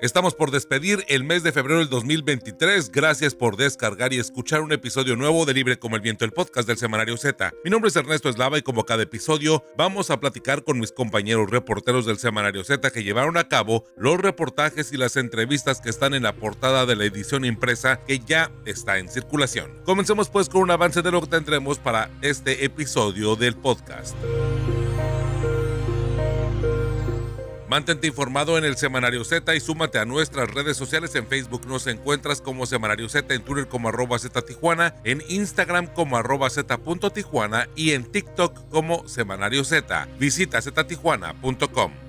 Estamos por despedir el mes de febrero del 2023. Gracias por descargar y escuchar un episodio nuevo de Libre como el Viento, el podcast del Semanario Z. Mi nombre es Ernesto Eslava y como cada episodio vamos a platicar con mis compañeros reporteros del Semanario Z que llevaron a cabo los reportajes y las entrevistas que están en la portada de la edición impresa que ya está en circulación. Comencemos pues con un avance de lo que tendremos para este episodio del podcast. Mantente informado en el Semanario Z y súmate a nuestras redes sociales. En Facebook nos encuentras como Semanario Z, en Twitter como arroba Z Tijuana, en Instagram como arroba Z Tijuana y en TikTok como Semanario Z. Visita ztijuana.com.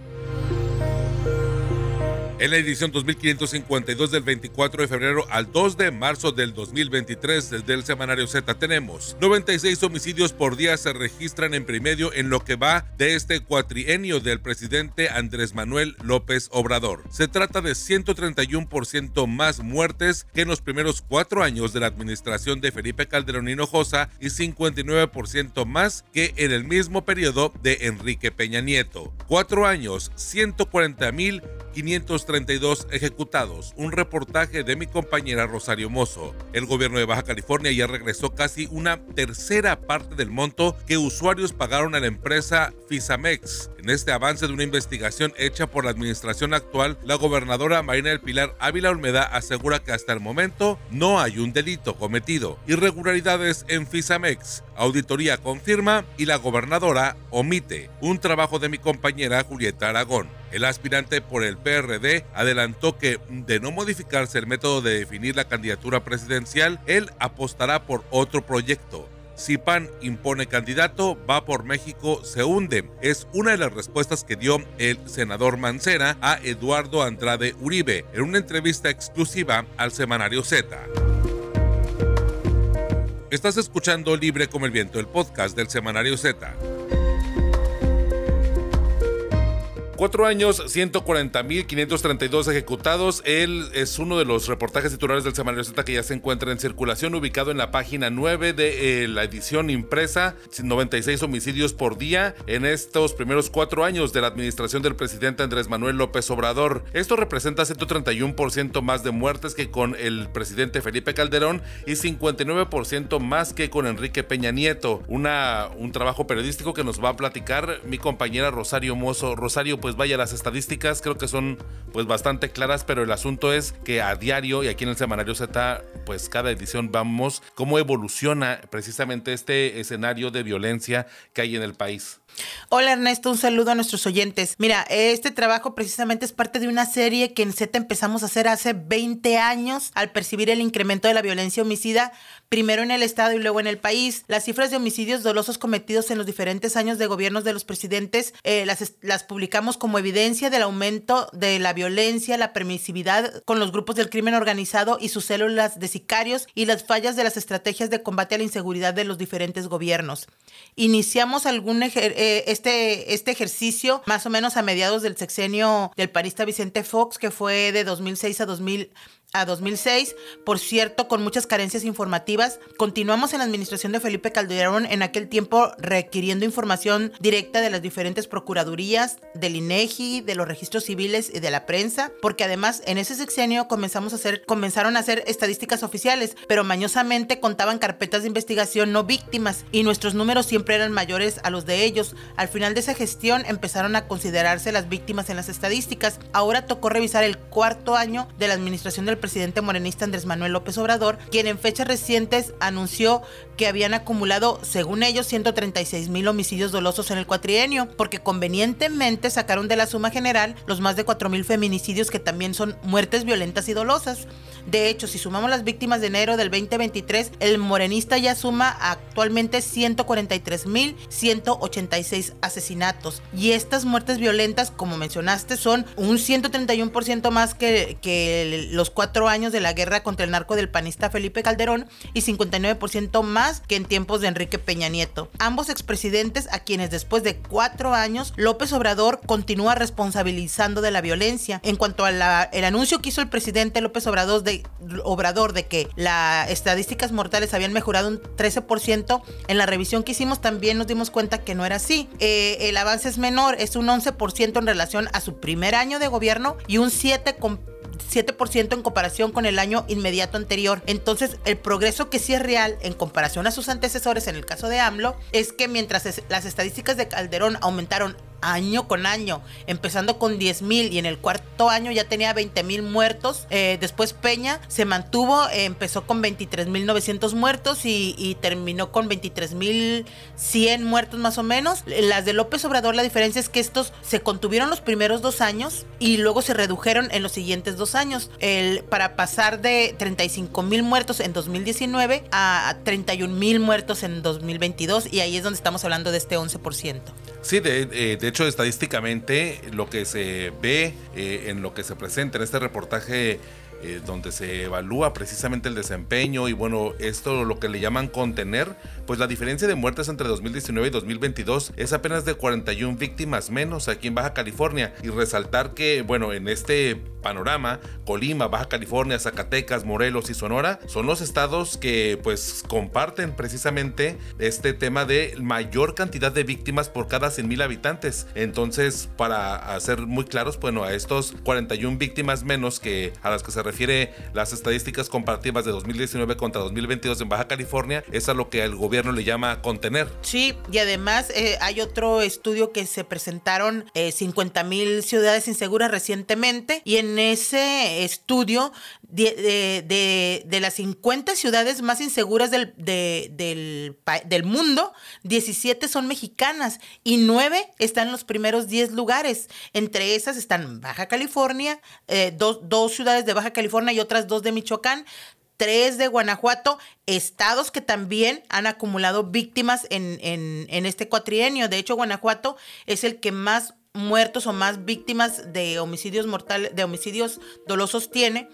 En la edición 2552 del 24 de febrero al 2 de marzo del 2023 desde el semanario Z tenemos 96 homicidios por día se registran en promedio en lo que va de este cuatrienio del presidente Andrés Manuel López Obrador. Se trata de 131% más muertes que en los primeros cuatro años de la administración de Felipe Calderón Hinojosa y 59% más que en el mismo periodo de Enrique Peña Nieto. Cuatro años, 140 mil 532 ejecutados. Un reportaje de mi compañera Rosario Mozo. El gobierno de Baja California ya regresó casi una tercera parte del monto que usuarios pagaron a la empresa Fisamex. En este avance de una investigación hecha por la administración actual, la gobernadora Marina del Pilar Ávila Olmeda asegura que hasta el momento no hay un delito cometido. Irregularidades en Fisamex. Auditoría confirma y la gobernadora omite. Un trabajo de mi compañera Julieta Aragón. El aspirante por el PRD adelantó que, de no modificarse el método de definir la candidatura presidencial, él apostará por otro proyecto. Si PAN impone candidato, va por México, se hunde. Es una de las respuestas que dio el senador Mancera a Eduardo Andrade Uribe en una entrevista exclusiva al semanario Z. Estás escuchando Libre como el Viento, el podcast del semanario Z. Cuatro años, 140.532 ejecutados. Él es uno de los reportajes titulares del Semanario Z que ya se encuentra en circulación, ubicado en la página 9 de eh, la edición impresa. 96 homicidios por día en estos primeros cuatro años de la administración del presidente Andrés Manuel López Obrador. Esto representa 131% más de muertes que con el presidente Felipe Calderón y 59% más que con Enrique Peña Nieto. Una, un trabajo periodístico que nos va a platicar mi compañera Rosario Mozo. Rosario, pues pues vaya, las estadísticas creo que son pues bastante claras, pero el asunto es que a diario y aquí en el semanario Z, pues cada edición vamos cómo evoluciona precisamente este escenario de violencia que hay en el país. Hola Ernesto, un saludo a nuestros oyentes. Mira, este trabajo precisamente es parte de una serie que en Z empezamos a hacer hace 20 años al percibir el incremento de la violencia homicida, primero en el Estado y luego en el país. Las cifras de homicidios dolosos cometidos en los diferentes años de gobiernos de los presidentes eh, las, las publicamos como evidencia del aumento de la violencia, la permisividad con los grupos del crimen organizado y sus células de sicarios y las fallas de las estrategias de combate a la inseguridad de los diferentes gobiernos. Iniciamos algún eh, este, este ejercicio más o menos a mediados del sexenio del parista Vicente Fox, que fue de 2006 a 2000 a 2006, por cierto, con muchas carencias informativas. Continuamos en la administración de Felipe Calderón en aquel tiempo requiriendo información directa de las diferentes procuradurías, del INEGI, de los registros civiles y de la prensa, porque además en ese sexenio comenzamos a hacer, comenzaron a hacer estadísticas oficiales, pero mañosamente contaban carpetas de investigación no víctimas y nuestros números siempre eran mayores a los de ellos. Al final de esa gestión empezaron a considerarse las víctimas en las estadísticas. Ahora tocó revisar el cuarto año de la administración del presidente morenista Andrés Manuel López Obrador, quien en fechas recientes anunció que habían acumulado, según ellos, 136 mil homicidios dolosos en el cuatrienio, porque convenientemente sacaron de la suma general los más de 4 mil feminicidios que también son muertes violentas y dolosas. De hecho, si sumamos las víctimas de enero del 2023, el morenista ya suma actualmente 143.186 asesinatos. Y estas muertes violentas, como mencionaste, son un 131% más que, los cuatro años de la guerra contra el narco del panista Felipe Calderón y 59% más que en tiempos de Enrique Peña Nieto. Ambos expresidentes a quienes después de cuatro años López Obrador continúa responsabilizando de la violencia. En cuanto al anuncio que hizo el presidente López Obrador Obrador de que las estadísticas mortales habían mejorado un 13%, en la revisión que hicimos también nos dimos cuenta que no era así. Eh, el avance es menor, es un 11% en relación a su primer año de gobierno y un 7% 7% en comparación con el año inmediato anterior. Entonces, el progreso que sí es real en comparación a sus antecesores, en el caso de AMLO, es que mientras las estadísticas de Calderón aumentaron año con año, empezando con 10 mil y en el cuarto año ya tenía 20 mil muertos. Eh, después Peña se mantuvo, empezó con 23 mil 900 muertos y, terminó con 23 mil 100 muertos más o menos. Las de López Obrador, la diferencia es que estos se contuvieron los primeros dos años y luego se redujeron en los siguientes dos años. Para pasar de 35 mil muertos en 2019 a 31 mil muertos en 2022 y ahí es donde estamos hablando de este 11%. Sí, de, eh, de hecho estadísticamente lo que se ve eh, en lo que se presenta en este reportaje eh, donde se evalúa precisamente el desempeño y bueno, esto lo que le llaman contener, pues la diferencia de muertes entre 2019 y 2022 es apenas de 41 víctimas menos aquí en Baja California y resaltar que bueno, en este panorama, Colima, Baja California, Zacatecas, Morelos y Sonora son los estados que pues comparten precisamente este tema de mayor cantidad de víctimas por cada 100 mil habitantes. Entonces, para ser muy claros, bueno, a estos 41 víctimas menos que a las que se refiere las estadísticas comparativas de 2019 contra 2022 en Baja California, es a lo que el gobierno le llama contener. Sí, y además eh, hay otro estudio que se presentaron eh, 50 mil ciudades inseguras recientemente y en ese estudio de, de, las 50 ciudades más inseguras del, del, del, mundo, 17 son mexicanas y 9 están en los primeros 10 lugares. Entre esas están Baja California, eh, dos, dos ciudades de Baja California, California y otras dos de Michoacán tres de Guanajuato, estados que también han acumulado víctimas en, este cuatrienio. De hecho, Guanajuato es el que más muertos o más víctimas de homicidios mortales, de homicidios dolosos tiene.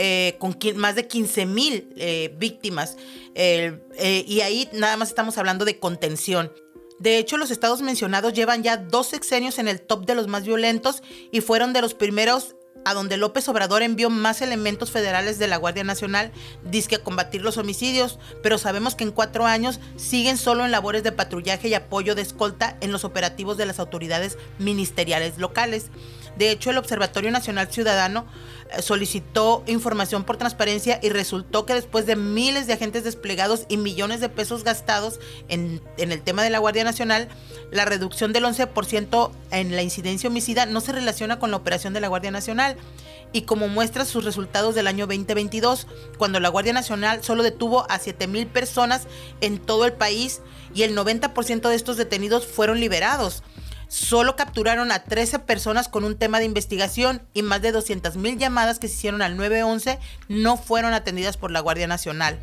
Eh, con más de 15 mil eh, víctimas. Eh, y ahí nada más estamos hablando de contención. De hecho, los estados mencionados llevan ya dos sexenios en el top de los más violentos y fueron de los primeros a donde López Obrador envió más elementos federales de la Guardia Nacional, disque a combatir los homicidios, pero sabemos que en cuatro años siguen solo en labores de patrullaje y apoyo de escolta en los operativos de las autoridades ministeriales locales. De hecho, el Observatorio Nacional Ciudadano eh, solicitó información por transparencia y resultó que después de miles de agentes desplegados y millones de pesos gastados en, el tema de la Guardia Nacional, la reducción del 11% en la incidencia homicida no se relaciona con la operación de la Guardia Nacional. Y como muestra sus resultados del año 2022, cuando la Guardia Nacional solo detuvo a 7 mil personas en todo el país y el 90% de estos detenidos fueron liberados. Solo capturaron a 13 personas con un tema de investigación y más de 200 mil llamadas que se hicieron al 911 no fueron atendidas por la Guardia Nacional.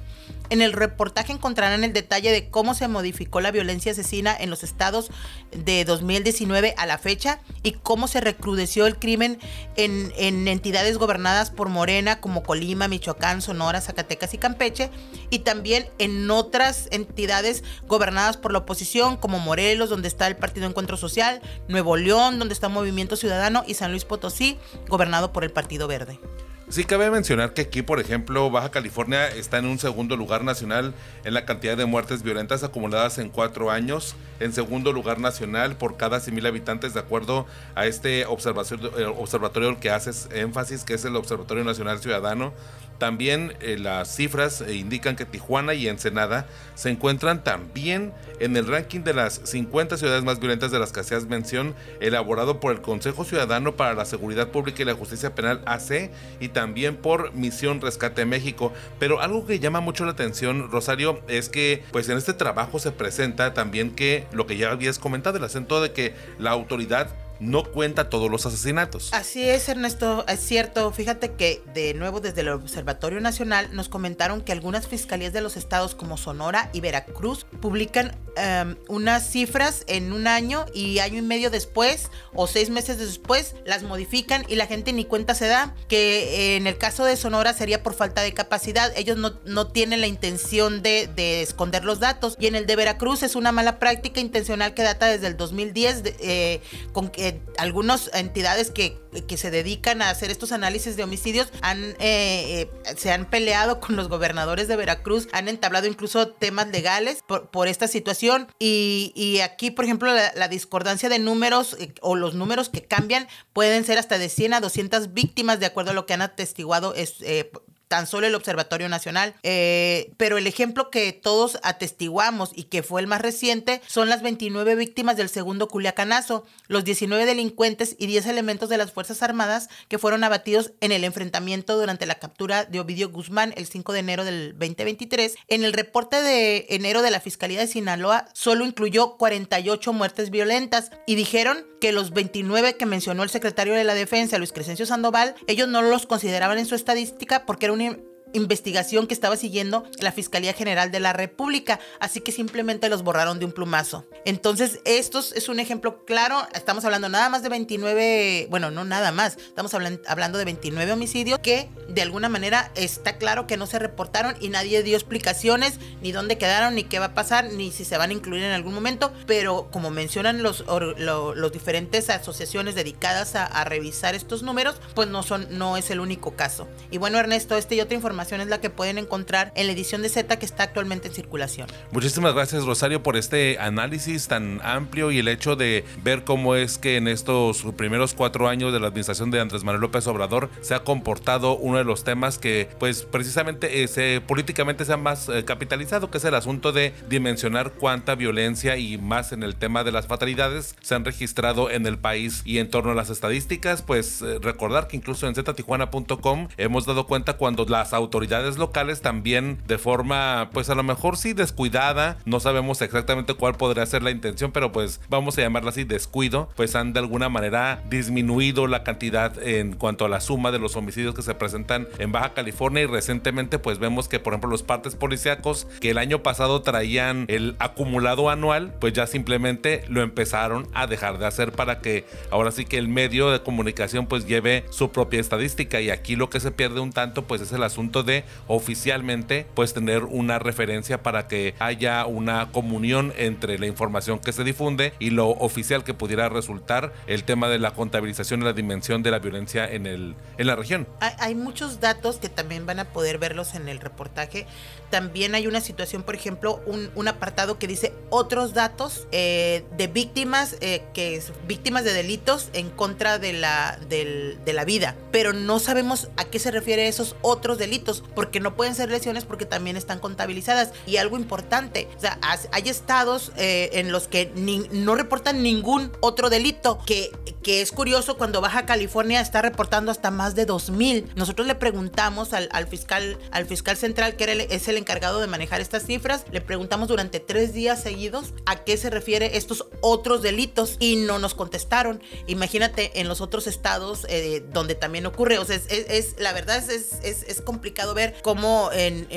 En el reportaje encontrarán el detalle de cómo se modificó la violencia asesina en los estados de 2019 a la fecha y cómo se recrudeció el crimen en, entidades gobernadas por Morena como Colima, Michoacán, Sonora, Zacatecas y Campeche y también en otras entidades gobernadas por la oposición como Morelos, donde está el Partido Encuentro Social, Nuevo León, donde está Movimiento Ciudadano y San Luis Potosí, gobernado por el Partido Verde. Sí, cabe mencionar que aquí, por ejemplo, Baja California está en un segundo lugar nacional en la cantidad de muertes violentas acumuladas en cuatro años. En segundo lugar nacional por cada 100.000 habitantes, de acuerdo a este observatorio, eh, observatorio que hace énfasis, que es el Observatorio Nacional Ciudadano. También eh, las cifras eh, indican que Tijuana y Ensenada se encuentran también en el ranking de las 50 ciudades más violentas de las que hacías mención, elaborado por el Consejo Ciudadano para la Seguridad Pública y la Justicia Penal AC y también por Misión Rescate México. Pero algo que llama mucho la atención, Rosario, es que pues en este trabajo se presenta también que lo que ya habías comentado, el acento de que la autoridad no cuenta todos los asesinatos. Así es, Ernesto, es cierto. Fíjate que de nuevo desde el Observatorio Nacional nos comentaron que algunas fiscalías de los estados como Sonora y Veracruz publican em, unas cifras en un año y año y medio después o seis meses después las modifican y la gente ni cuenta se da que en el caso de Sonora sería por falta de capacidad. Ellos no, no tienen la intención de, de, esconder los datos y en el de Veracruz es una mala práctica intencional que data desde el 2010 eh, con que eh, algunas entidades que, que, se dedican a hacer estos análisis de homicidios han, eh, eh, se han peleado con los gobernadores de Veracruz, han entablado incluso temas legales por, por esta situación. Y, y, aquí, por ejemplo, la, discordancia de números o los números que cambian pueden ser hasta de 100 a 200 víctimas de acuerdo a lo que han atestiguado es, eh, tan solo el Observatorio Nacional. Eh, pero el ejemplo que todos atestiguamos y que fue el más reciente son las 29 víctimas del segundo Culiacanazo, los 19 delincuentes y 10 elementos de las Fuerzas Armadas que fueron abatidos en el enfrentamiento durante la captura de Ovidio Guzmán el 5 de enero del 2023. En el reporte de enero de la Fiscalía de Sinaloa solo incluyó 48 muertes violentas y dijeron que los 29 que mencionó el secretario de la Defensa, Luis Crescencio Sandoval, ellos no los consideraban en su estadística porque era un investigación que estaba siguiendo la Fiscalía General de la República, así que simplemente los borraron de un plumazo. Entonces, esto es un ejemplo claro, estamos hablando nada más de 29, bueno, no nada más, estamos hablando de 29 homicidios que de alguna manera está claro que no se reportaron y nadie dio explicaciones, ni dónde quedaron, ni qué va a pasar, ni si se van a incluir en algún momento, pero como mencionan los, los diferentes asociaciones dedicadas a, a revisar estos números, pues no, son, no es el único caso. Y bueno, Ernesto, este y otra información es la que pueden encontrar en la edición de Z que está actualmente en circulación. Muchísimas gracias Rosario por este análisis tan amplio y el hecho de ver cómo es que en estos primeros cuatro años de la administración de Andrés Manuel López Obrador se ha comportado uno de los temas que pues precisamente eh, políticamente se ha más eh, capitalizado, que es el asunto de dimensionar cuánta violencia y más en el tema de las fatalidades se han registrado en el país y en torno a las estadísticas, pues eh, recordar que incluso en ztijuana.com hemos dado cuenta cuando las autoridades autoridades locales también de forma, pues a lo mejor sí descuidada, no sabemos exactamente cuál podría ser la intención, pero pues vamos a llamarla así descuido, pues han de alguna manera disminuido la cantidad en cuanto a la suma de los homicidios que se presentan en Baja California. Y recientemente pues vemos que por ejemplo los partes policíacos que el año pasado traían el acumulado anual, pues ya simplemente lo empezaron a dejar de hacer para que ahora sí que el medio de comunicación pues lleve su propia estadística. Y aquí lo que se pierde un tanto pues es el asunto de oficialmente pues tener una referencia para que haya una comunión entre la información que se difunde y lo oficial que pudiera resultar el tema de la contabilización y la dimensión de la violencia en, el, en la región. Hay, hay muchos datos que también van a poder verlos en el reportaje. También hay una situación, por ejemplo, un, un apartado que dice otros datos eh, de víctimas, eh, que víctimas de delitos en contra de la, del, de la vida, pero no sabemos a qué se refiere esos otros delitos porque no pueden ser lesiones porque también están contabilizadas. Y algo importante, o sea, hay estados eh, en los que no reportan ningún otro delito, que, que es curioso cuando Baja California está reportando hasta más de 2.000. Nosotros le preguntamos al, al, fiscal, al fiscal central, que era es el encargado de manejar estas cifras, le preguntamos durante tres días seguidos a qué se refiere estos otros delitos y no nos contestaron. Imagínate en los otros estados eh, donde también ocurre, o sea, es, la verdad es, es, complicado ver cómo en,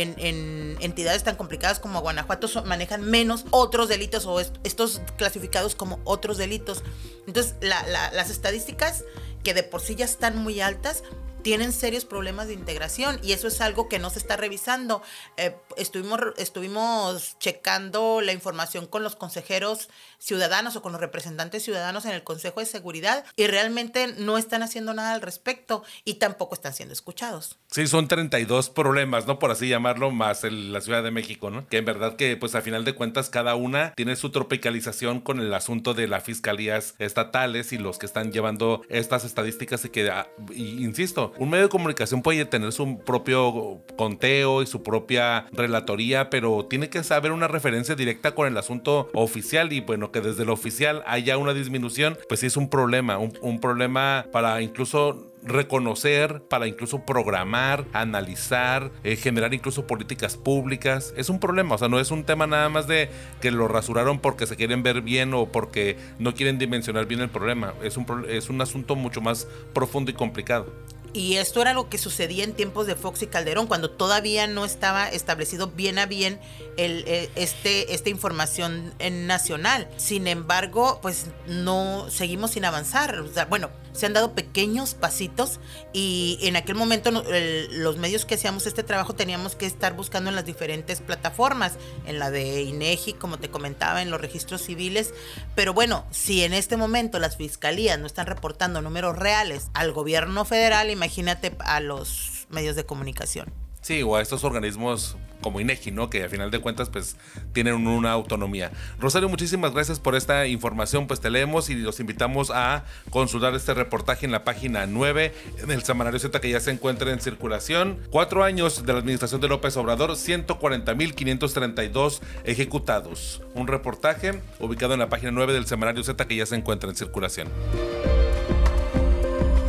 entidades tan complicadas como Guanajuato manejan menos otros delitos o estos clasificados como otros delitos. Entonces, las estadísticas que de por sí ya están muy altas, tienen serios problemas de integración y eso es algo que no se está revisando. Eh, estuvimos, estuvimos checando la información con los consejeros ciudadanos o con los representantes ciudadanos en el Consejo de Seguridad y realmente no están haciendo nada al respecto y tampoco están siendo escuchados. Sí, son 32 problemas, ¿no? Por así llamarlo, más el, la Ciudad de México, ¿no? Que en verdad que pues a final de cuentas cada una tiene su tropicalización con el asunto de las fiscalías estatales y los que están llevando estas estadísticas y que, ah, insisto, un medio de comunicación puede tener su propio conteo y su propia relatoría, pero tiene que saber una referencia directa con el asunto oficial y bueno, que desde lo oficial haya una disminución, pues sí es un problema, un, problema para incluso reconocer, para incluso programar, analizar, eh, generar incluso políticas públicas. Es un problema, o sea, no es un tema nada más de que lo rasuraron porque se quieren ver bien o porque no quieren dimensionar bien el problema. Es un, es un asunto mucho más profundo y complicado. Y esto era lo que sucedía en tiempos de Fox y Calderón, cuando todavía no estaba establecido bien a bien el, eh, este, esta información nacional. Sin embargo, pues no seguimos sin avanzar. bueno, se han dado pequeños pasitos y en aquel momento los medios que hacíamos este trabajo teníamos que estar buscando en las diferentes plataformas, en la de INEGI, como te comentaba, en los registros civiles. Pero bueno, si en este momento las fiscalías no están reportando números reales al gobierno federal, imagínate a los medios de comunicación. Sí, o a estos organismos como INEGI, ¿no? Que a final de cuentas, pues, tienen una autonomía. Rosario, muchísimas gracias por esta información. Pues te leemos y los invitamos a consultar este reportaje en la página 9 del Semanario Z que ya se encuentra en circulación. Cuatro años de la administración de López Obrador, 140.532 ejecutados. Un reportaje ubicado en la página 9 del Semanario Z que ya se encuentra en circulación.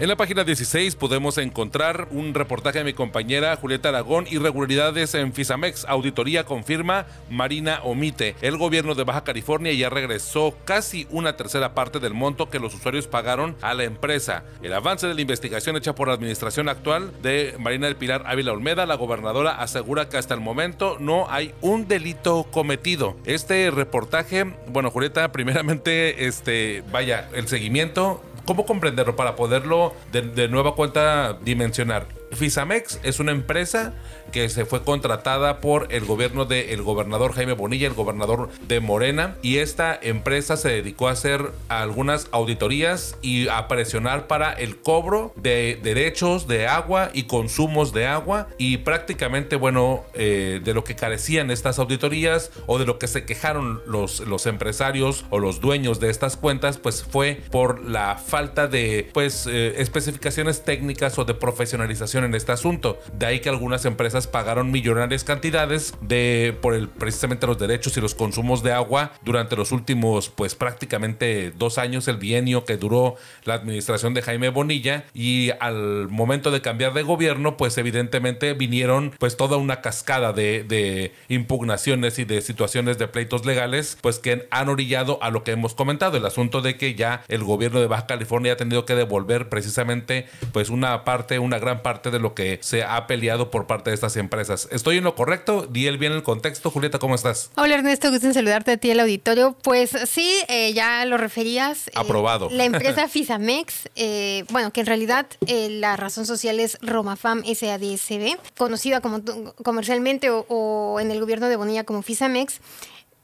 En la página 16 podemos encontrar un reportaje de mi compañera Julieta Aragón, irregularidades en Fisamex, auditoría confirma, Marina omite. El gobierno de Baja California ya regresó casi una tercera parte del monto que los usuarios pagaron a la empresa. El avance de la investigación hecha por la administración actual de Marina del Pilar Ávila Olmeda, la gobernadora asegura que hasta el momento no hay un delito cometido. Este reportaje, bueno Julieta, primeramente, este, vaya, el seguimiento ¿Cómo comprenderlo para poderlo de, nueva cuenta dimensionar? Fisamex es una empresa que se fue contratada por el gobierno del gobernador Jaime Bonilla, el gobernador de Morena, y esta empresa se dedicó a hacer algunas auditorías y a presionar para el cobro de derechos de agua y consumos de agua y prácticamente, bueno, eh, de lo que carecían estas auditorías o de lo que se quejaron los, los empresarios o los dueños de estas cuentas, pues fue por la falta de, pues, eh, especificaciones técnicas o de profesionalización en este asunto. De ahí que algunas empresas pagaron millonarias cantidades de por el precisamente los derechos y los consumos de agua durante los últimos pues prácticamente dos años el bienio que duró la administración de Jaime Bonilla y al momento de cambiar de gobierno pues evidentemente vinieron pues toda una cascada de, de impugnaciones y de situaciones de pleitos legales pues que han orillado a lo que hemos comentado el asunto de que ya el gobierno de Baja California ha tenido que devolver precisamente pues una parte una gran parte de lo que se ha peleado por parte de estas empresas. ¿Estoy en lo correcto? Di el bien el contexto. Julieta, ¿cómo estás? Hola Ernesto, gusto en saludarte a ti el auditorio. Pues sí, eh, ya lo referías. Eh, Aprobado. la empresa Fisamex, eh, bueno, que en realidad la razón social es Romafam SADSB, conocida como comercialmente o, o en el gobierno de Bonilla como Fisamex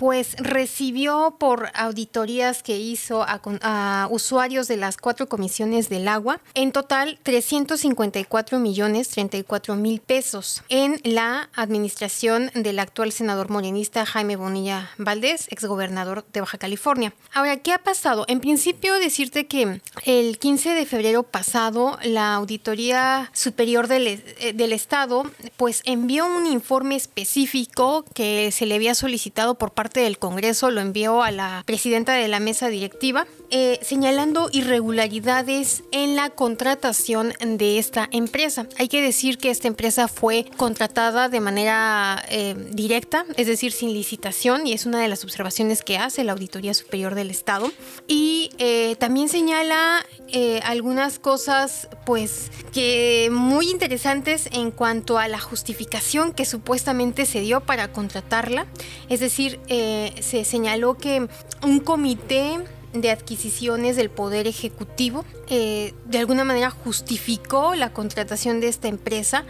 pues recibió por auditorías que hizo a, usuarios de las cuatro comisiones del agua, en total 354 millones 34 mil pesos en la administración del actual senador morenista Jaime Bonilla Valdés, exgobernador de Baja California. Ahora, ¿qué ha pasado? En principio decirte que el 15 de febrero pasado la Auditoría Superior del, eh, del Estado pues envió un informe específico que se le había solicitado por parte del Congreso lo envió a la presidenta de la mesa directiva, eh, señalando irregularidades en la contratación de esta empresa. Hay que decir que esta empresa fue contratada de manera eh, directa, es decir, sin licitación, y es una de las observaciones que hace la Auditoría Superior del Estado. Y eh, también señala algunas cosas, pues, que muy interesantes en cuanto a la justificación que supuestamente se dio para contratarla. Es decir, se señaló que un comité de adquisiciones del Poder Ejecutivo eh, de alguna manera justificó la contratación de esta empresa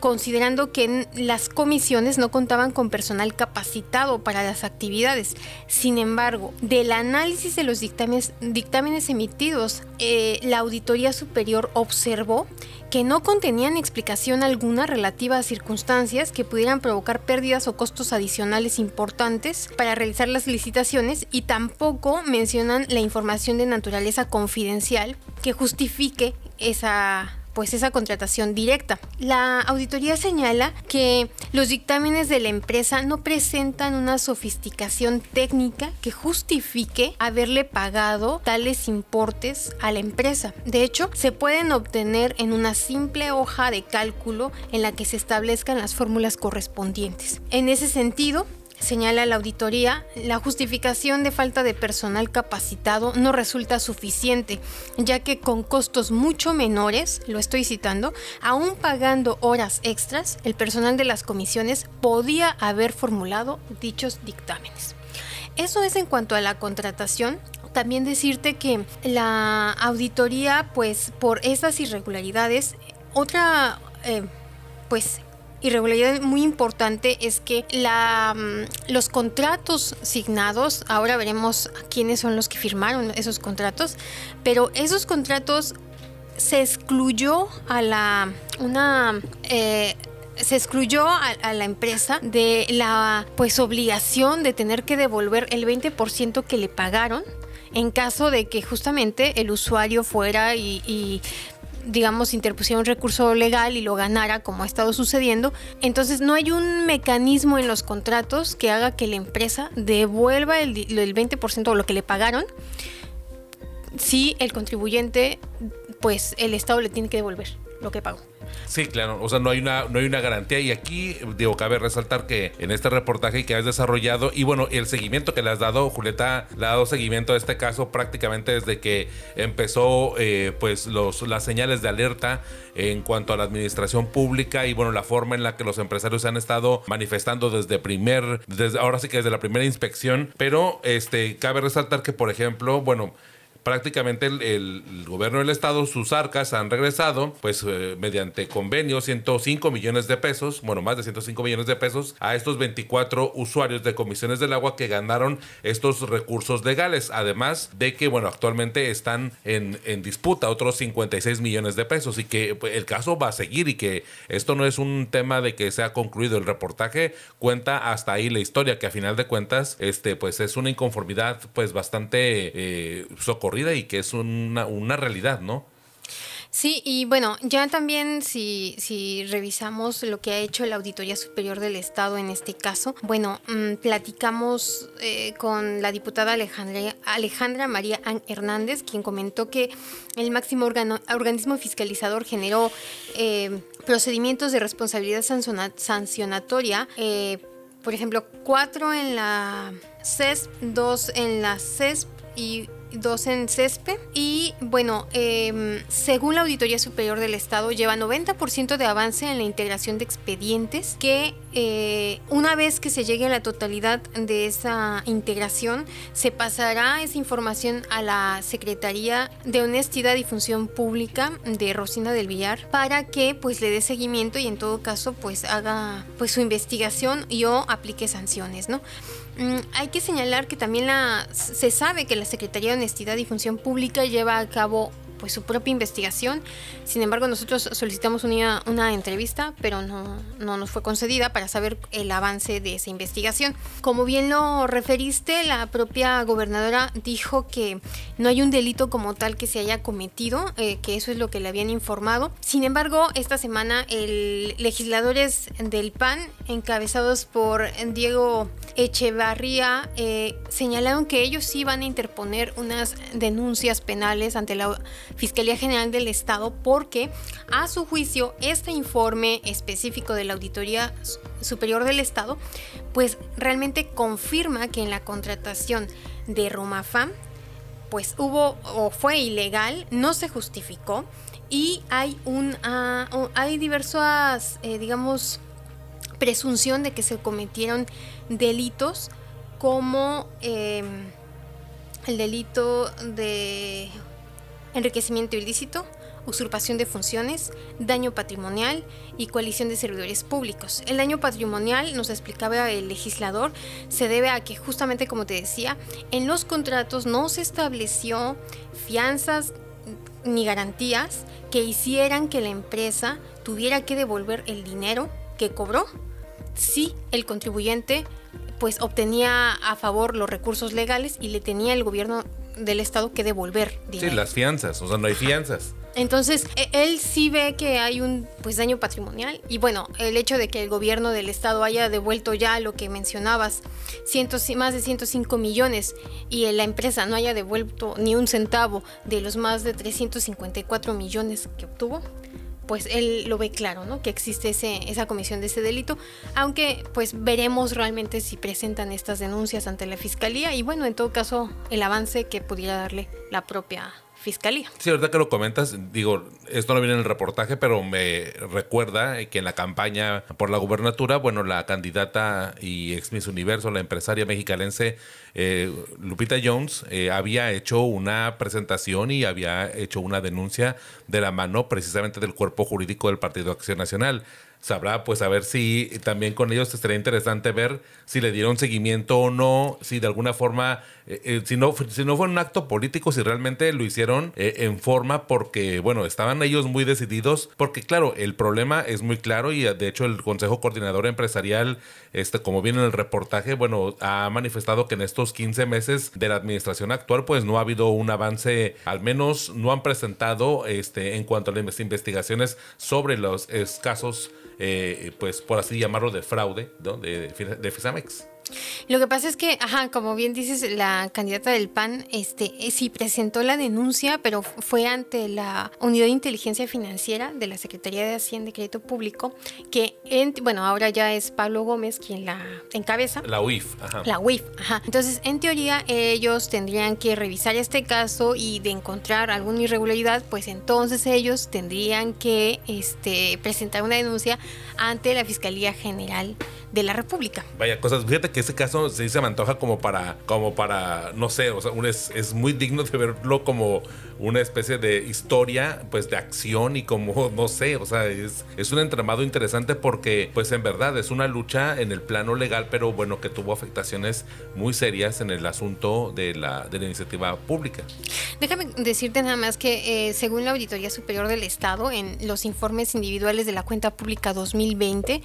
considerando que las comisiones no contaban con personal capacitado para las actividades. Sin embargo, del análisis de los dictámenes, dictámenes emitidos, eh, la Auditoría Superior observó que no contenían explicación alguna relativa a circunstancias que pudieran provocar pérdidas o costos adicionales importantes para realizar las licitaciones y tampoco mencionan la información de naturaleza confidencial que justifique esa pues esa contratación directa. La auditoría señala que los dictámenes de la empresa no presentan una sofisticación técnica que justifique haberle pagado tales importes a la empresa. De hecho, se pueden obtener en una simple hoja de cálculo en la que se establezcan las fórmulas correspondientes. En ese sentido, señala la auditoría, la justificación de falta de personal capacitado no resulta suficiente, ya que con costos mucho menores, lo estoy citando, aún pagando horas extras, el personal de las comisiones podía haber formulado dichos dictámenes. Eso es en cuanto a la contratación. También decirte que la auditoría, pues por estas irregularidades, otra, eh, pues irregularidad muy importante es que la, mm, los contratos signados, ahora veremos quiénes son los que firmaron esos contratos, pero esos contratos se excluyó a la una eh, se excluyó a, la empresa de la pues obligación de tener que devolver el 20% que le pagaron en caso de que justamente el usuario fuera y digamos, interpusiera un recurso legal y lo ganara, como ha estado sucediendo. Entonces no hay un mecanismo en los contratos que haga que la empresa devuelva el, el 20% de lo que le pagaron si el contribuyente, pues el Estado le tiene que devolver lo que pagó. Sí, claro, o sea, no hay una no hay una garantía y aquí digo cabe resaltar que en este reportaje que has desarrollado y bueno, el seguimiento que le has dado, Julieta le ha dado seguimiento a este caso prácticamente desde que empezó eh, pues los las señales de alerta en cuanto a la administración pública y bueno, la forma en la que los empresarios se han estado manifestando desde primer desde ahora sí que desde la primera inspección, pero este cabe resaltar que por ejemplo, bueno, prácticamente el, gobierno del estado, sus arcas han regresado, pues eh, mediante convenio, 105 millones de pesos, bueno, más de 105 millones de pesos, a estos 24 usuarios de comisiones del agua que ganaron estos recursos legales. Además de que, bueno, actualmente están en, en disputa otros 56 millones de pesos y que pues, el caso va a seguir y que esto no es un tema de que se ha concluido. El reportaje cuenta hasta ahí la historia, que a final de cuentas, este, pues es una inconformidad, pues bastante eh, y que es una, una realidad, ¿no? Sí, y bueno, ya también si, si revisamos lo que ha hecho la Auditoría Superior del Estado en este caso, bueno, mm, platicamos eh, con la diputada Alejandra, Alejandra María Hernández, quien comentó que el máximo organismo fiscalizador generó eh, procedimientos de responsabilidad sancionatoria. Eh, por ejemplo, cuatro en la CESP, dos en la CESP y dos en CESPE. Y bueno, em, según la Auditoría Superior del Estado, lleva 90% de avance en la integración de expedientes que eh, una vez que se llegue a la totalidad de esa integración, se pasará esa información a la Secretaría de Honestidad y Función Pública de Rosina del Villar para que pues le dé seguimiento y en todo caso pues haga pues su investigación y o aplique sanciones, ¿no? Mm, hay que señalar que también la, se sabe que la Secretaría de Honestidad y Función Pública lleva a cabo pues su propia investigación. Sin embargo, nosotros solicitamos una, una entrevista, pero no, no, nos fue concedida para saber el avance de esa investigación. Como bien lo referiste, la propia gobernadora dijo que no hay un delito como tal que se haya cometido, eh, que eso es lo que le habían informado. Sin embargo, esta semana el legisladores del PAN, encabezados por Diego Echevarría, eh, señalaron que ellos sí van a interponer unas denuncias penales ante la Fiscalía General del Estado porque a su juicio este informe específico de la Auditoría Superior del Estado pues realmente confirma que en la contratación de Romafam pues hubo o fue ilegal, no se justificó y hay un uh, hay diversas eh, digamos presunción de que se cometieron delitos como eh, el delito de enriquecimiento ilícito, usurpación de funciones, daño patrimonial y coalición de servidores públicos. El daño patrimonial, nos explicaba el legislador, se debe a que justamente como te decía, en los contratos no se estableció fianzas ni garantías que hicieran que la empresa tuviera que devolver el dinero que cobró si el contribuyente pues obtenía a favor los recursos legales y le tenía el gobierno del Estado que devolver dinero. Sí, las fianzas, o sea, no hay fianzas. Entonces, e, él sí ve que hay un pues daño patrimonial y bueno, el hecho de que el gobierno del estado haya devuelto ya lo que mencionabas, cientos, más de 105 millones y la empresa no haya devuelto ni un centavo de los más de 354 millones que obtuvo, pues él lo ve claro, ¿no? Que existe ese, esa comisión de ese delito, aunque pues veremos realmente si presentan estas denuncias ante la fiscalía y bueno, en todo caso el avance que pudiera darle la propia fiscalía. Sí, ahorita que lo comentas, digo, esto no viene en el reportaje, pero me recuerda que en la campaña por la gubernatura, bueno, la candidata y ex Miss Universo, la empresaria mexicalense eh, Lupita Jones, eh, había hecho una presentación y había hecho una denuncia de la mano precisamente del cuerpo jurídico del Partido Acción Nacional sabrá pues a ver si también con ellos estaría interesante ver si le dieron seguimiento o no, si de alguna forma, eh, eh, si, no, si no fue un acto político, si realmente lo hicieron eh, en forma porque, bueno, estaban ellos muy decididos, porque claro, el problema es muy claro y de hecho el Consejo Coordinador Empresarial, este, como viene en el reportaje, bueno, ha manifestado que en estos 15 meses de la administración actual, pues no ha habido un avance, al menos no han presentado este, en cuanto a las investigaciones sobre los casos eh, pues por así llamarlo, de fraude de, de Fisamex. Lo que pasa es que, ajá, como bien dices, la candidata del PAN este, eh, sí presentó la denuncia, pero fue ante la Unidad de Inteligencia Financiera de la Secretaría de Hacienda y Crédito Público, que, bueno, ahora ya es Pablo Gómez quien la encabeza. La UIF, ajá. La UIF, ajá. Entonces, en teoría, ellos tendrían que revisar este caso y de encontrar alguna irregularidad, pues entonces ellos tendrían que este, presentar una denuncia ante la Fiscalía General de la República. Vaya cosas, fíjate que ese caso se se me antoja como para, como para, no sé, o sea, es, es muy digno de verlo como una especie de historia, pues de acción y como, no sé, o sea, es, es un entramado interesante porque, pues en verdad, es una lucha en el plano legal, pero bueno, que tuvo afectaciones muy serias en el asunto de la, de la iniciativa pública. Déjame decirte nada más que eh, según la Auditoría Superior del Estado, en los informes individuales de la cuenta pública 2020,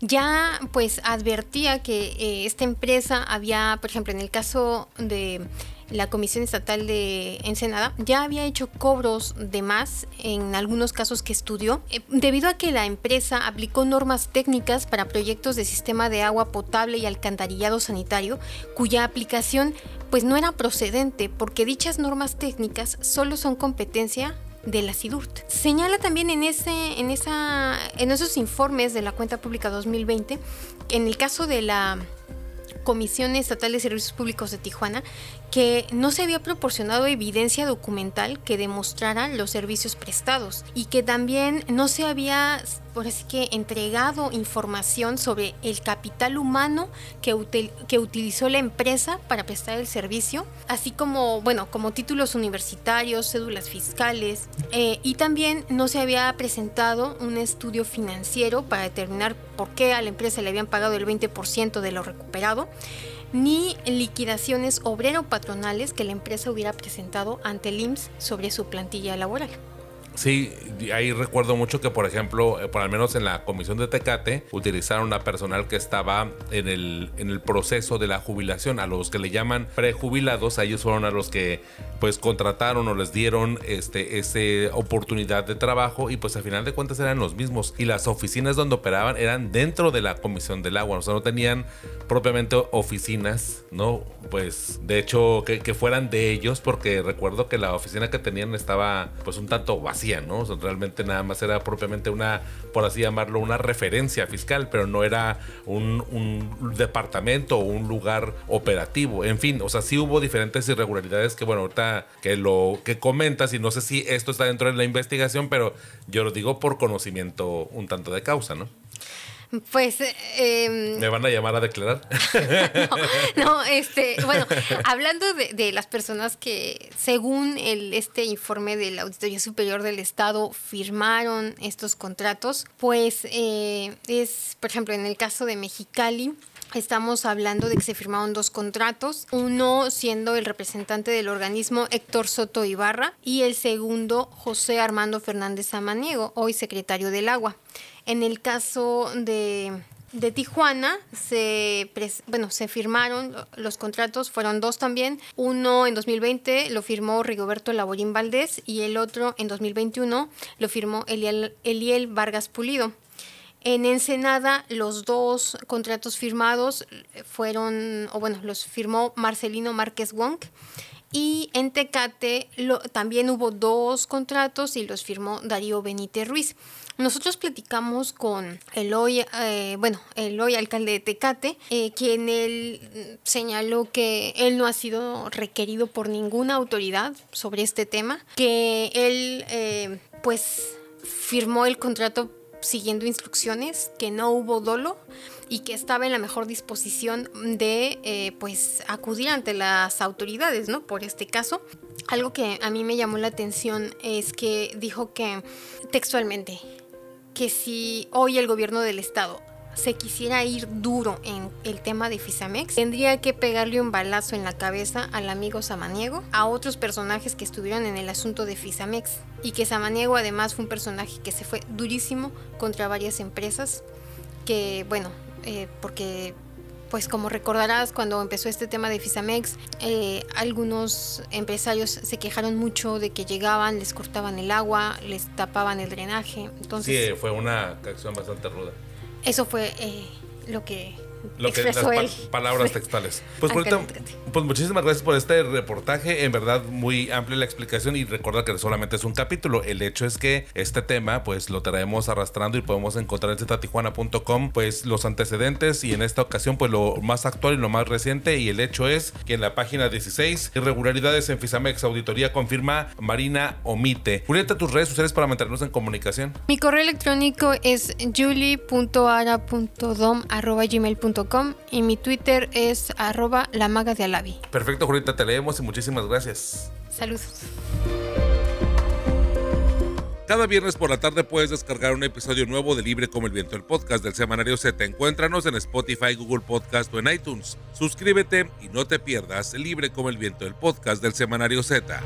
ya pues advertía que eh, esta empresa había, por ejemplo, en el caso de la Comisión Estatal de Ensenada ya había hecho cobros de más en algunos casos que estudió, eh, debido a que la empresa aplicó normas técnicas para proyectos de sistema de agua potable y alcantarillado sanitario, cuya aplicación pues no era procedente porque dichas normas técnicas solo son competencia de la SIDURT. Señala también en, ese, en, esa, en esos informes de la cuenta pública 2020, en el caso de la Comisión Estatal de Servicios Públicos de Tijuana que no se había proporcionado evidencia documental que demostrara los servicios prestados y que también no se había por así que entregado información sobre el capital humano que, que utilizó la empresa para prestar el servicio, así como, bueno, como títulos universitarios, cédulas fiscales, eh, y también no se había presentado un estudio financiero para determinar por qué a la empresa le habían pagado el 20% de lo recuperado ni liquidaciones obrero-patronales que la empresa hubiera presentado ante el IMSS sobre su plantilla laboral. Sí, ahí recuerdo mucho que, por ejemplo, eh, por al menos en la comisión de Tecate, utilizaron a personal que estaba en el, en el proceso de la jubilación, a los que le llaman prejubilados, ellos fueron a los que pues contrataron o les dieron este, esa oportunidad de trabajo y pues al final de cuentas eran los mismos y las oficinas donde operaban eran dentro de la comisión del agua, o sea, no tenían propiamente oficinas, ¿no? Pues de hecho que fueran de ellos porque recuerdo que la oficina que tenían estaba pues un tanto vacía realmente nada más era propiamente una, por así llamarlo, una referencia fiscal, pero no era un, un departamento o un lugar operativo. En fin, o sea, sí hubo diferentes irregularidades que, bueno, ahorita que lo que comentas, y no sé si esto está dentro de la investigación, pero yo lo digo por conocimiento un tanto de causa, ¿no? Pues. Em, ¿Me van a llamar a declarar? no, este, bueno, hablando de, las personas que, según el, este informe de la Auditoría Superior del Estado, firmaron estos contratos, pues eh, es, por ejemplo, en el caso de Mexicali, Estamos hablando de que se firmaron dos contratos, uno siendo el representante del organismo Héctor Soto Ibarra y el segundo José Armando Fernández Samaniego, hoy secretario del Agua. En el caso de de Tijuana se, bueno, se firmaron los contratos, fueron dos también. Uno en 2020 lo firmó Rigoberto Laborín Valdés y el otro en 2021 lo firmó Eliel, Eliel Vargas Pulido. En Ensenada, los dos contratos firmados fueron, o bueno, los firmó Marcelino Márquez Wong. Y en Tecate también hubo dos contratos y los firmó Darío Benítez Ruiz. Nosotros platicamos con el hoy, eh, bueno, el hoy alcalde de Tecate, eh, quien él señaló que él no ha sido requerido por ninguna autoridad sobre este tema, que él eh, pues firmó el contrato siguiendo instrucciones, que no hubo dolo y que estaba en la mejor disposición de pues acudir ante las autoridades, ¿no? Por este caso. Algo que a mí me llamó la atención es que dijo que textualmente que si hoy el gobierno del estado se quisiera ir duro en el tema de Fisamex, tendría que pegarle un balazo en la cabeza al amigo Samaniego, a otros personajes que estuvieron en el asunto de Fisamex, y que Samaniego además fue un personaje que se fue durísimo contra varias empresas, que bueno, eh, porque pues como recordarás, cuando empezó este tema de Fisamex, eh, algunos empresarios se quejaron mucho de que llegaban, les cortaban el agua, les tapaban el drenaje. Entonces, sí, fue una acción bastante ruda. Eso fue eh, lo que lo que las palabras textuales. Pues, pues muchísimas gracias por este reportaje. En verdad, muy amplia la explicación y recuerda que solamente es un capítulo. El hecho es que este tema, pues lo traemos arrastrando y podemos encontrar en ztijuana.com, pues los antecedentes y en esta ocasión, pues lo más actual y lo más reciente. Y el hecho es que en la página 16, irregularidades en Fisamex, auditoría confirma Marina omite. Julieta, tus redes sociales para mantenernos en comunicación. Mi correo electrónico es julie.ara.dom.gmail.com y mi Twitter es arroba la maga de Alavi. Perfecto, Julieta, te leemos y muchísimas gracias. Saludos. Cada viernes por la tarde puedes descargar un episodio nuevo de Libre como el Viento, el podcast del semanario Z. Encuéntranos en Spotify, Google Podcast o en iTunes. Suscríbete y no te pierdas Libre como el Viento, el podcast del semanario Z.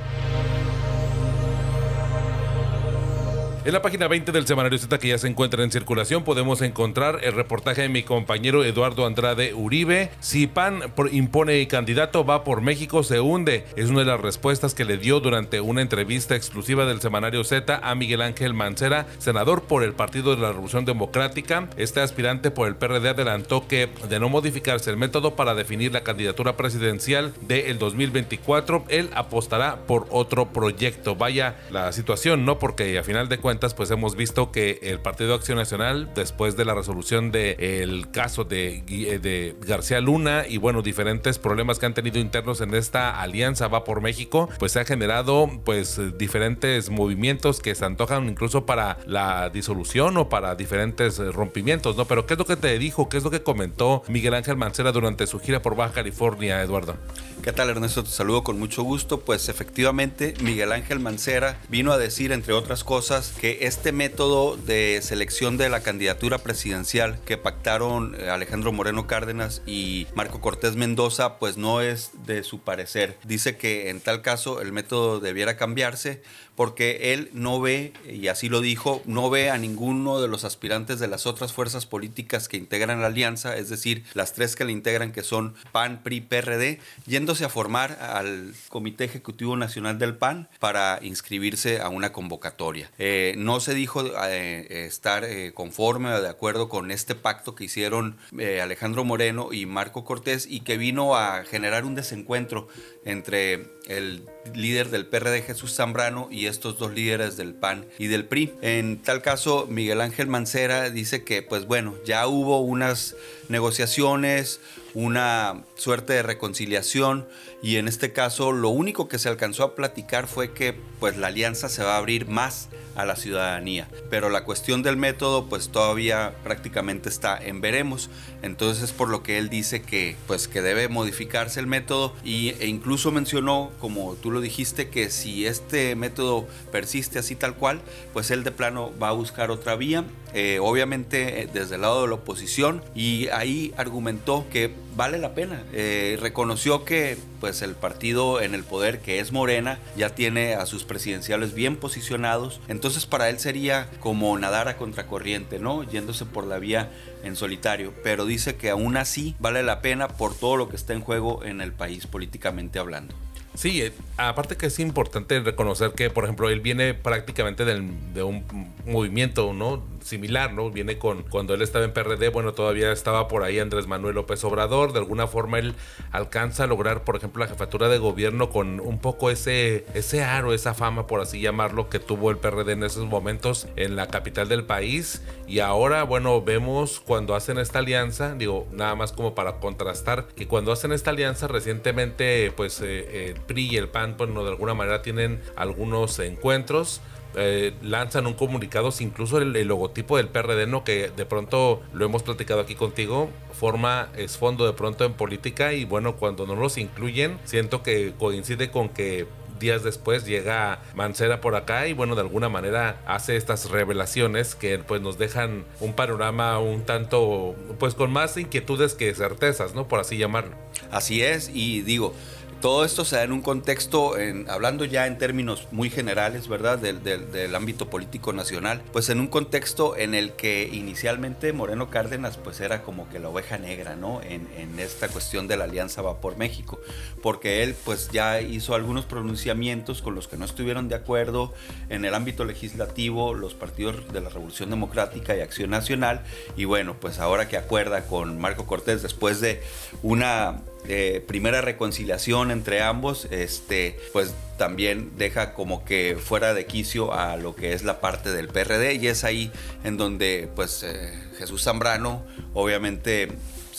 En la página 20 del semanario Z que ya se encuentra en circulación podemos encontrar el reportaje de mi compañero Eduardo Andrade Uribe. Si PAN impone candidato va por México se hunde. Es una de las respuestas que le dio durante una entrevista exclusiva del semanario Z a Miguel Ángel Mancera, senador por el Partido de la Revolución Democrática. Este aspirante por el PRD adelantó que de no modificarse el método para definir la candidatura presidencial del 2024, él apostará por otro proyecto. Vaya la situación, ¿no? Porque a final de cuentas pues hemos visto que el Partido Acción Nacional, después de la resolución del caso de, eh, de García Luna y bueno, diferentes problemas que han tenido internos en esta alianza Va por México, pues se ha generado pues diferentes movimientos que se antojan incluso para la disolución o para diferentes rompimientos, ¿no? Pero ¿qué es lo que te dijo? ¿Qué es lo que comentó Miguel Ángel Mancera durante su gira por Baja California, Eduardo? ¿Qué tal Ernesto? Te saludo con mucho gusto. Pues efectivamente Miguel Ángel Mancera vino a decir, entre otras cosas, que este método de selección de la candidatura presidencial que pactaron eh, Alejandro Moreno Cárdenas y Marco Cortés Mendoza, pues no es de su parecer. Dice que en tal caso el método debiera cambiarse porque él no ve, y así lo dijo, no ve a ninguno de los aspirantes de las otras fuerzas políticas que integran la alianza, es decir, las tres que la integran que son PAN, PRI, PRD, yéndose a formar al Comité Ejecutivo Nacional del PAN para inscribirse a una convocatoria. Eh, no se dijo eh, estar eh, conforme o de acuerdo con este pacto que hicieron Alejandro Moreno y Marco Cortés y que vino a generar un desencuentro entre el líder del PRD Jesús Zambrano y estos dos líderes del PAN y del PRI. En tal caso, Miguel Ángel Mancera dice que pues bueno, ya hubo unas negociaciones, una suerte de reconciliación y en este caso lo único que se alcanzó a platicar fue que pues la alianza se va a abrir más a la ciudadanía. Pero la cuestión del método pues todavía prácticamente está en veremos. Entonces es por lo que él dice que pues que debe modificarse el método y, e incluso mencionó, como tú lo dijiste, que si este método persiste así tal cual, pues él de plano va a buscar otra vía. Eh, obviamente desde el lado de la oposición y ahí argumentó que vale la pena. Eh, reconoció que pues el partido en el poder que es Morena ya tiene a sus presidenciales bien posicionados, entonces para él sería como nadar a contracorriente, ¿no? Yéndose por la vía en solitario, pero dice que aún así vale la pena por todo lo que está en juego en el país políticamente hablando. Sí, eh, aparte que es importante reconocer que, por ejemplo, él viene prácticamente de un movimiento, ¿no? Similar, ¿no? Viene con cuando él estaba en PRD, bueno, todavía estaba por ahí Andrés Manuel López Obrador, de alguna forma él alcanza a lograr, por ejemplo, la jefatura de gobierno con un poco ese ese aro, esa fama, por así llamarlo, que tuvo el PRD en esos momentos en la capital del país y ahora, bueno, vemos cuando hacen esta alianza, digo, nada más como para contrastar que cuando hacen esta alianza recientemente, pues eh, el PRI y el PAN, pues no, de alguna manera tienen algunos encuentros. Eh, lanzan un comunicado, incluso el, logotipo del PRD, ¿no? que de pronto lo hemos platicado aquí contigo, forma es fondo de pronto en política y bueno, cuando no los incluyen, siento que coincide con que días después llega Mancera por acá y bueno, de alguna manera hace estas revelaciones que pues nos dejan un panorama un tanto, pues con más inquietudes que certezas, ¿no? Por así llamarlo. Así es, y digo, todo esto se da en un contexto, hablando ya en términos muy generales, ¿verdad? Del, ámbito político nacional, pues en un contexto en el que inicialmente Moreno Cárdenas pues era como que la oveja negra, ¿no? En, en esta cuestión de la Alianza Va por México, porque él pues ya hizo algunos pronunciamientos con los que no estuvieron de acuerdo en el ámbito legislativo, los partidos de la Revolución Democrática y Acción Nacional, y bueno, pues ahora que acuerda con Marco Cortés después de una eh, primera reconciliación entre ambos, este, pues también deja como que fuera de quicio a lo que es la parte del PRD y es ahí en donde pues eh, Jesús Zambrano obviamente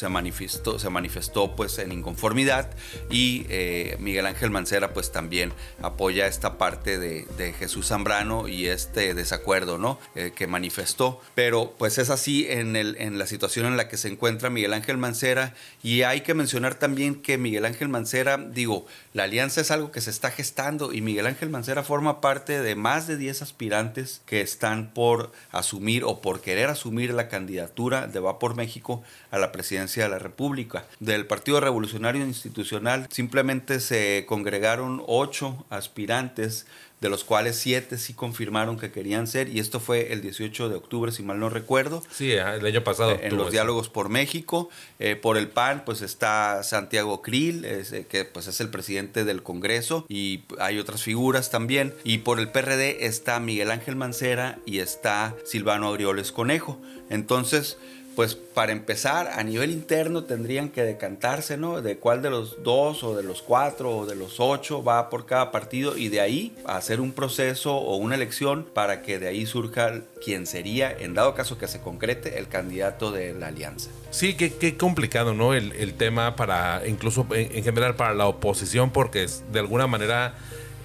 se manifestó, se manifestó pues en inconformidad y eh, Miguel Ángel Mancera pues también apoya esta parte de, Jesús Zambrano y este desacuerdo ¿no? Eh, que manifestó. Pero pues es así en, el, en la situación en la que se encuentra Miguel Ángel Mancera y hay que mencionar también que Miguel Ángel Mancera, digo, la alianza es algo que se está gestando y Miguel Ángel Mancera forma parte de más de 10 aspirantes que están por asumir o por querer asumir la candidatura de Va por México a la presidencia de la República. Del Partido Revolucionario Institucional simplemente se congregaron ocho aspirantes de los cuales siete sí confirmaron que querían ser, y esto fue el 18 de octubre, si mal no recuerdo. Sí, el año pasado. en los diálogos por México. Eh, por el PAN, pues está Santiago Krill, eh, que pues es el presidente del Congreso, y hay otras figuras también. Y por el PRD está Miguel Ángel Mancera y está Silvano Aureoles Conejo. Entonces, pues para empezar, a nivel interno tendrían que decantarse, ¿no? De cuál de los dos o de los cuatro o de los ocho va por cada partido y de ahí hacer un proceso o una elección para que de ahí surja quien sería, en dado caso que se concrete, el candidato de la alianza. Sí, qué, complicado, ¿no? El, tema para, incluso en, general para la oposición, porque de alguna manera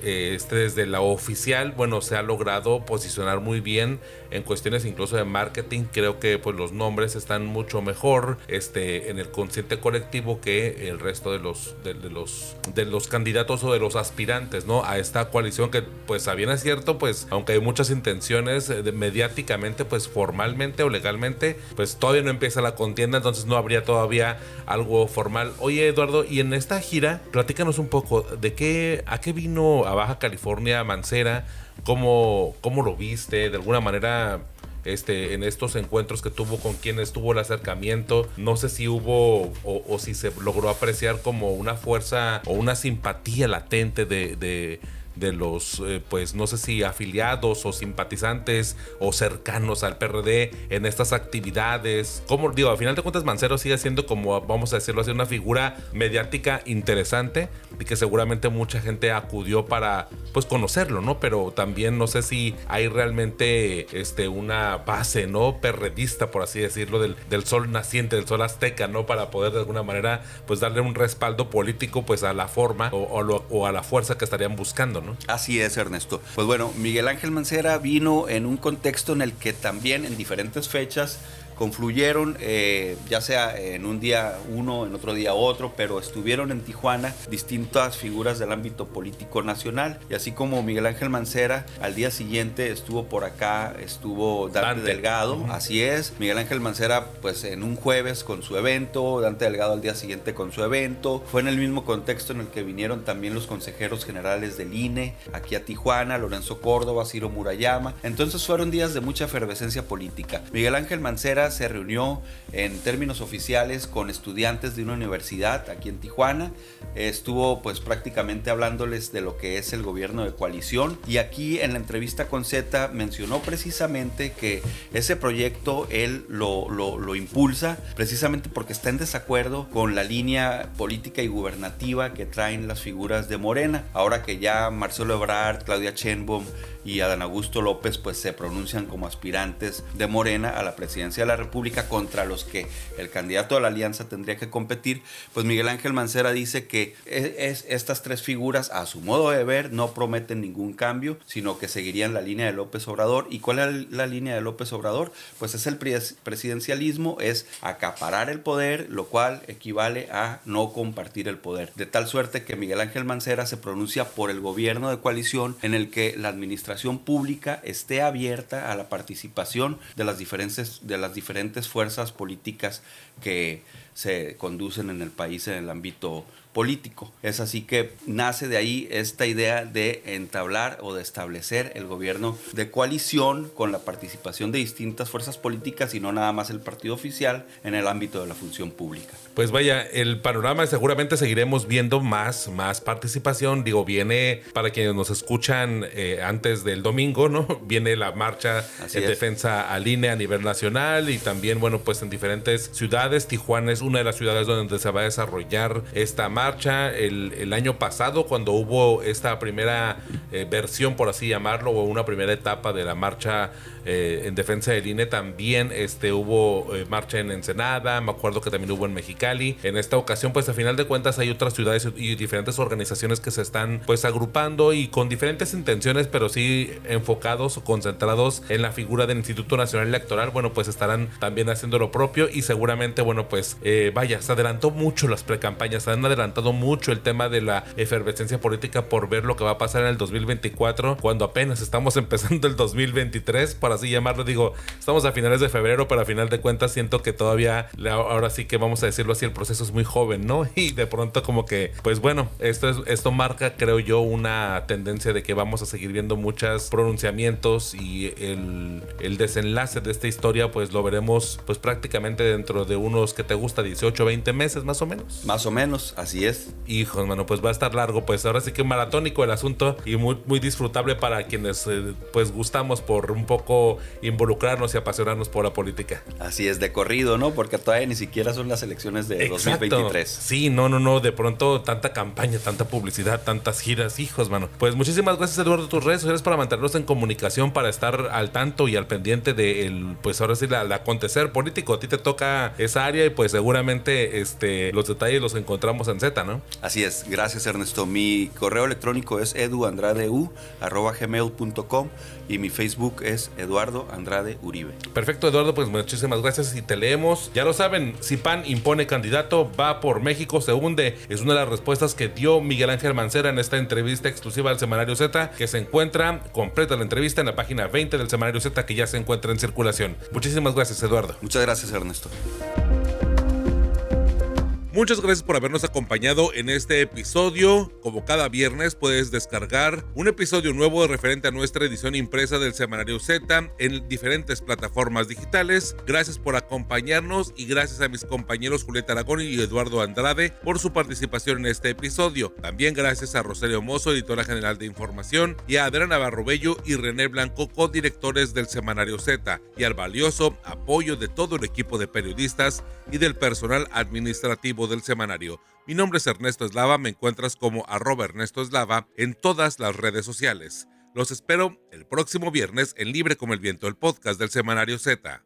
este, desde la oficial, bueno, se ha logrado posicionar muy bien en cuestiones incluso de marketing. Creo que pues los nombres están mucho mejor este, en el consciente colectivo que el resto de los, de, los, de los candidatos o de los aspirantes, ¿no? A esta coalición que pues a bien es cierto, pues aunque hay muchas intenciones eh, mediáticamente, pues formalmente o legalmente, pues todavía no empieza la contienda, entonces no habría todavía algo formal. Oye Eduardo, y en esta gira, platícanos un poco de qué, a qué vino a Baja California Mancera, cómo, cómo lo viste, de alguna manera este, en estos encuentros que tuvo con quienes tuvo el acercamiento. No sé si hubo o, si se logró apreciar como una fuerza o una simpatía latente de, de los, eh, pues no sé si afiliados o simpatizantes o cercanos al PRD en estas actividades. Como digo, al final de cuentas Mancero sigue siendo como, vamos a decirlo así, una figura mediática interesante y que seguramente mucha gente acudió para, pues conocerlo, ¿no? Pero también no sé si hay realmente este, una base, ¿no? Perredista, por así decirlo, del, del sol naciente, del sol azteca, ¿no? Para poder de alguna manera, pues darle un respaldo político, pues a la forma o, o a la fuerza que estarían buscando, Así es, Ernesto. Pues bueno, Miguel Ángel Mancera vino en un contexto en el que también en diferentes fechas confluyeron, eh, ya sea en un día uno, en otro día otro, pero estuvieron en Tijuana distintas figuras del ámbito político nacional. Y así como Miguel Ángel Mancera, al día siguiente estuvo por acá, estuvo Dante, Delgado, así es. Miguel Ángel Mancera, pues en un jueves con su evento, Dante Delgado al día siguiente con su evento. Fue en el mismo contexto en el que vinieron también los consejeros generales del INE aquí a Tijuana, Lorenzo Córdoba, Ciro Murayama. Entonces fueron días de mucha efervescencia política. Miguel Ángel Mancera se reunió en términos oficiales con estudiantes de una universidad aquí en Tijuana. Estuvo pues prácticamente hablándoles de lo que es el gobierno de coalición y aquí en la entrevista con Z mencionó precisamente que ese proyecto él lo, impulsa precisamente porque está en desacuerdo con la línea política y gubernativa que traen las figuras de Morena. Ahora que ya Marcelo Ebrard, Claudia Chenbom y Adán Augusto López pues se pronuncian como aspirantes de Morena a la presidencia de la República contra los que el candidato de la alianza tendría que competir, pues Miguel Ángel Mancera dice que es, estas tres figuras a su modo de ver no prometen ningún cambio, sino que seguirían la línea de López Obrador. ¿Y cuál es la línea de López Obrador? Pues es el presidencialismo, es acaparar el poder, lo cual equivale a no compartir el poder. De tal suerte que Miguel Ángel Mancera se pronuncia por el gobierno de coalición en el que la administración pública esté abierta a la participación de las diferentes, de las diferentes fuerzas políticas que se conducen en el país en el ámbito político. Es así que nace de ahí esta idea de entablar o de establecer el gobierno de coalición con la participación de distintas fuerzas políticas y no nada más el partido oficial en el ámbito de la función pública. Pues vaya, el panorama seguramente seguiremos viendo más, más participación. Digo, viene para quienes nos escuchan eh, antes del domingo, ¿no? Viene la marcha en defensa al INE a nivel nacional y también, bueno, pues en diferentes ciudades. Tijuana es una de las ciudades donde se va a desarrollar esta marcha el, año pasado cuando hubo esta primera eh, versión, por así llamarlo, o una primera etapa de la marcha eh, en defensa del INE. También este, hubo marcha en Ensenada, me acuerdo que también hubo en Mexicali. En esta ocasión, pues a final de cuentas hay otras ciudades y diferentes organizaciones que se están pues agrupando y con diferentes intenciones, pero sí enfocados o concentrados en la figura del Instituto Nacional Electoral. Bueno, pues estarán también haciendo lo propio y seguramente, bueno, pues eh, vaya, se adelantó mucho las precampañas, se han adelantado mucho el tema de la efervescencia política por ver lo que va a pasar en el 2024, cuando apenas estamos empezando el 2023 para así llamarlo. Digo, estamos a finales de febrero, pero a final de cuentas siento que todavía, ahora sí que vamos a decirlo así, el proceso es muy joven, ¿no? Y de pronto como que, pues bueno, esto, es, esto marca, creo yo, una tendencia de que vamos a seguir viendo muchos pronunciamientos y el, el desenlace de esta historia, pues lo veremos pues prácticamente dentro de unos que te gusta 18, 20 meses más o menos. Más o menos, así es. Hijos, mano, pues va a estar largo, pues ahora sí que maratónico el asunto y muy, muy disfrutable para quienes eh, pues gustamos por un poco involucrarnos y apasionarnos por la política. Así es, de corrido, ¿no? Porque todavía ni siquiera son las elecciones de 2023. Sí, no, no, no, de pronto tanta campaña, tanta publicidad, tantas giras, hijos, mano. Pues muchísimas gracias, Eduardo, tus redes sociales para mantenernos en comunicación, para estar al tanto y al pendiente del, pues ahora sí, el acontecer político. A ti te toca esa área y pues seguramente este, los detalles los encontramos en Z, ¿no? Así es, gracias Ernesto. Mi correo electrónico es eduandradeu.com y mi Facebook es Eduardo Andrade Uribe. Perfecto, Eduardo, pues muchísimas gracias y te leemos. Ya lo saben, si PAN impone candidato, va por México, se hunde. Es una de las respuestas que dio Miguel Ángel Mancera en esta entrevista exclusiva al Semanario Z, que se encuentra completa la entrevista en la página 20 del Semanario Z, que ya se encuentra en circulación. Muchísimas gracias, Eduardo. Muchas gracias, Ernesto. Muchas gracias por habernos acompañado en este episodio. Como cada viernes puedes descargar un episodio nuevo referente a nuestra edición impresa del Semanario Z en diferentes plataformas digitales. Gracias por acompañarnos y gracias a mis compañeros Julieta Aragón y Eduardo Andrade por su participación en este episodio. También gracias a Rosario Mozo, editora general de información, y a Adriana Navarro Bello y René Blanco, codirectores del Semanario Z, y al valioso apoyo de todo el equipo de periodistas y del personal administrativo del semanario. Mi nombre es Ernesto Eslava, me encuentras como arroba Ernesto Eslava en todas las redes sociales. Los espero el próximo viernes en Libre como el Viento, el podcast del semanario Z.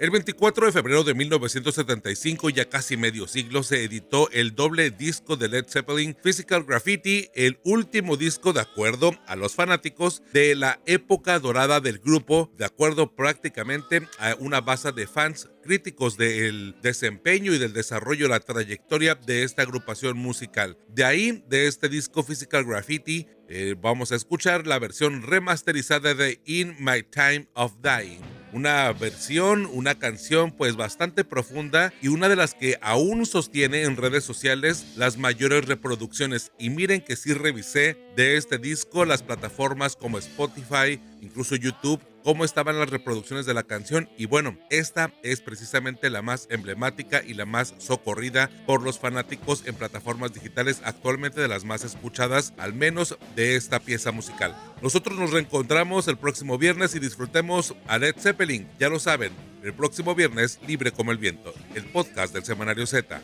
El 24 de febrero de 1975, ya casi medio siglo, se editó el doble disco de Led Zeppelin, Physical Graffiti, el último disco de acuerdo a los fanáticos de la época dorada del grupo, de acuerdo prácticamente a una base de fans críticos del desempeño y del desarrollo de la trayectoria de esta agrupación musical. De ahí, de este disco Physical Graffiti, eh, vamos a escuchar la versión remasterizada de In My Time of Dying. Una versión, una canción pues bastante profunda y una de las que aún sostiene en redes sociales las mayores reproducciones. Y miren que sí revisé de este disco las plataformas como Spotify, incluso YouTube cómo estaban las reproducciones de la canción y bueno, esta es precisamente la más emblemática y la más socorrida por los fanáticos en plataformas digitales actualmente de las más escuchadas, al menos de esta pieza musical. Nosotros nos reencontramos el próximo viernes y disfrutemos a Led Zeppelin, ya lo saben, el próximo viernes libre como el viento, el podcast del Semanario Z.